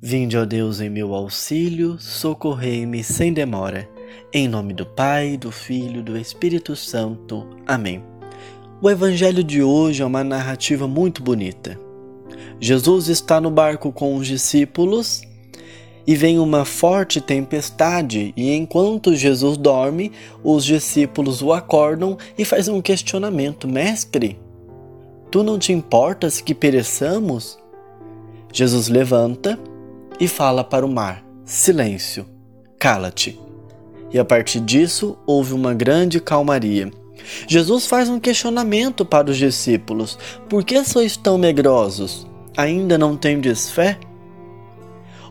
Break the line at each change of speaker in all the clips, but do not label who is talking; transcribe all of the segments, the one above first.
Vinde, ó Deus, em meu auxílio, socorrei-me sem demora. Em nome do Pai, do Filho do Espírito Santo. Amém. O evangelho de hoje é uma narrativa muito bonita. Jesus está no barco com os discípulos e vem uma forte tempestade, e enquanto Jesus dorme, os discípulos o acordam e fazem um questionamento: Mestre, tu não te importas que pereçamos? Jesus levanta e fala para o mar: Silêncio, cala-te. E a partir disso houve uma grande calmaria. Jesus faz um questionamento para os discípulos: Por que sois tão medrosos? Ainda não tendes fé?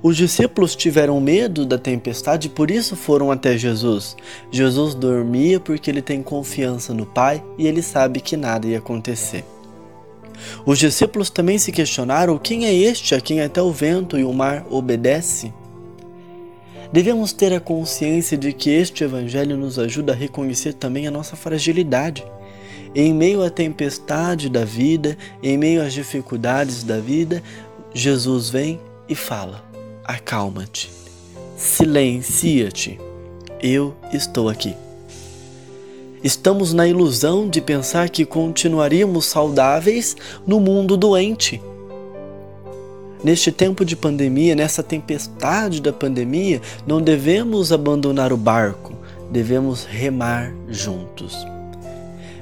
Os discípulos tiveram medo da tempestade e por isso foram até Jesus. Jesus dormia porque ele tem confiança no Pai e ele sabe que nada ia acontecer. Os discípulos também se questionaram quem é este a quem até o vento e o mar obedece. Devemos ter a consciência de que este Evangelho nos ajuda a reconhecer também a nossa fragilidade. Em meio à tempestade da vida, em meio às dificuldades da vida, Jesus vem e fala: Acalma-te, silencia-te, eu estou aqui. Estamos na ilusão de pensar que continuaríamos saudáveis no mundo doente. Neste tempo de pandemia, nessa tempestade da pandemia, não devemos abandonar o barco, devemos remar juntos.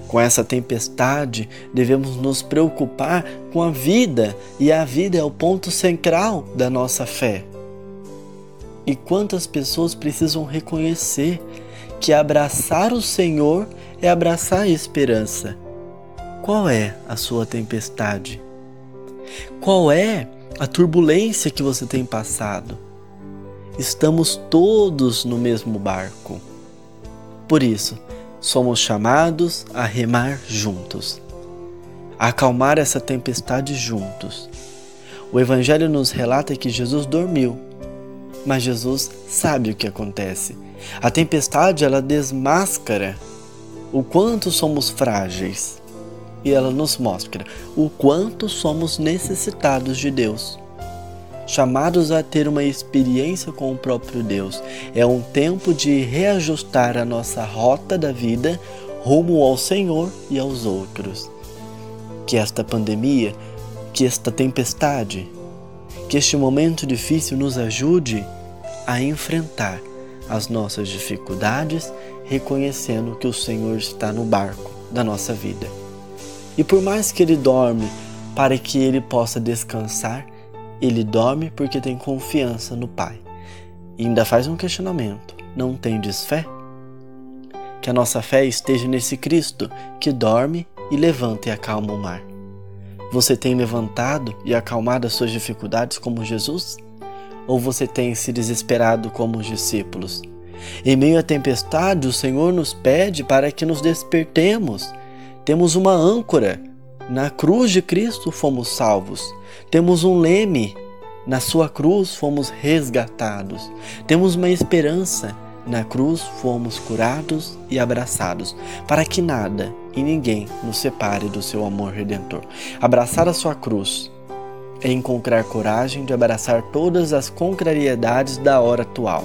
Com essa tempestade, devemos nos preocupar com a vida, e a vida é o ponto central da nossa fé. E quantas pessoas precisam reconhecer que abraçar o Senhor é abraçar a esperança. Qual é a sua tempestade? Qual é a turbulência que você tem passado? Estamos todos no mesmo barco. Por isso, somos chamados a remar juntos, a acalmar essa tempestade juntos. O Evangelho nos relata que Jesus dormiu, mas Jesus sabe o que acontece a tempestade ela desmascara o quanto somos frágeis e ela nos mostra o quanto somos necessitados de Deus. Chamados a ter uma experiência com o próprio Deus, é um tempo de reajustar a nossa rota da vida rumo ao Senhor e aos outros. Que esta pandemia, que esta tempestade, que este momento difícil nos ajude a enfrentar as nossas dificuldades, reconhecendo que o Senhor está no barco da nossa vida. E por mais que ele dorme para que ele possa descansar, ele dorme porque tem confiança no Pai. E ainda faz um questionamento: não tendes fé? Que a nossa fé esteja nesse Cristo que dorme e levanta e acalma o mar. Você tem levantado e acalmado as suas dificuldades como Jesus? ou você tem se desesperado como os discípulos? Em meio à tempestade, o Senhor nos pede para que nos despertemos. Temos uma âncora. Na cruz de Cristo fomos salvos. Temos um leme. Na sua cruz fomos resgatados. Temos uma esperança. Na cruz fomos curados e abraçados, para que nada e ninguém nos separe do seu amor redentor. Abraçar a sua cruz é encontrar coragem de abraçar todas as contrariedades da hora atual,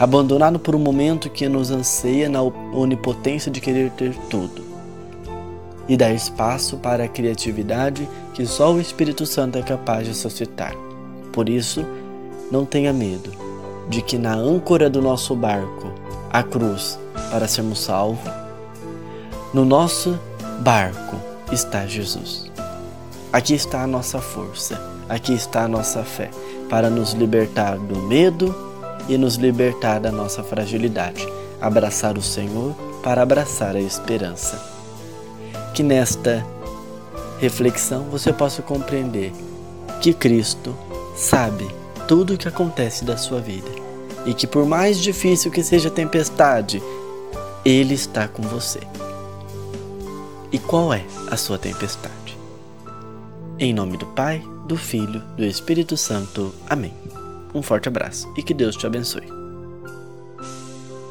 abandonado por um momento que nos anseia na onipotência de querer ter tudo, e dar espaço para a criatividade que só o Espírito Santo é capaz de suscitar. Por isso, não tenha medo de que na âncora do nosso barco, a cruz, para sermos salvos, no nosso barco está Jesus. Aqui está a nossa força, aqui está a nossa fé, para nos libertar do medo e nos libertar da nossa fragilidade. Abraçar o Senhor para abraçar a esperança. Que nesta reflexão você possa compreender que Cristo sabe tudo o que acontece da sua vida e que, por mais difícil que seja a tempestade, Ele está com você. E qual é a sua tempestade? Em nome do Pai, do Filho, do Espírito Santo. Amém. Um forte abraço e que Deus te abençoe.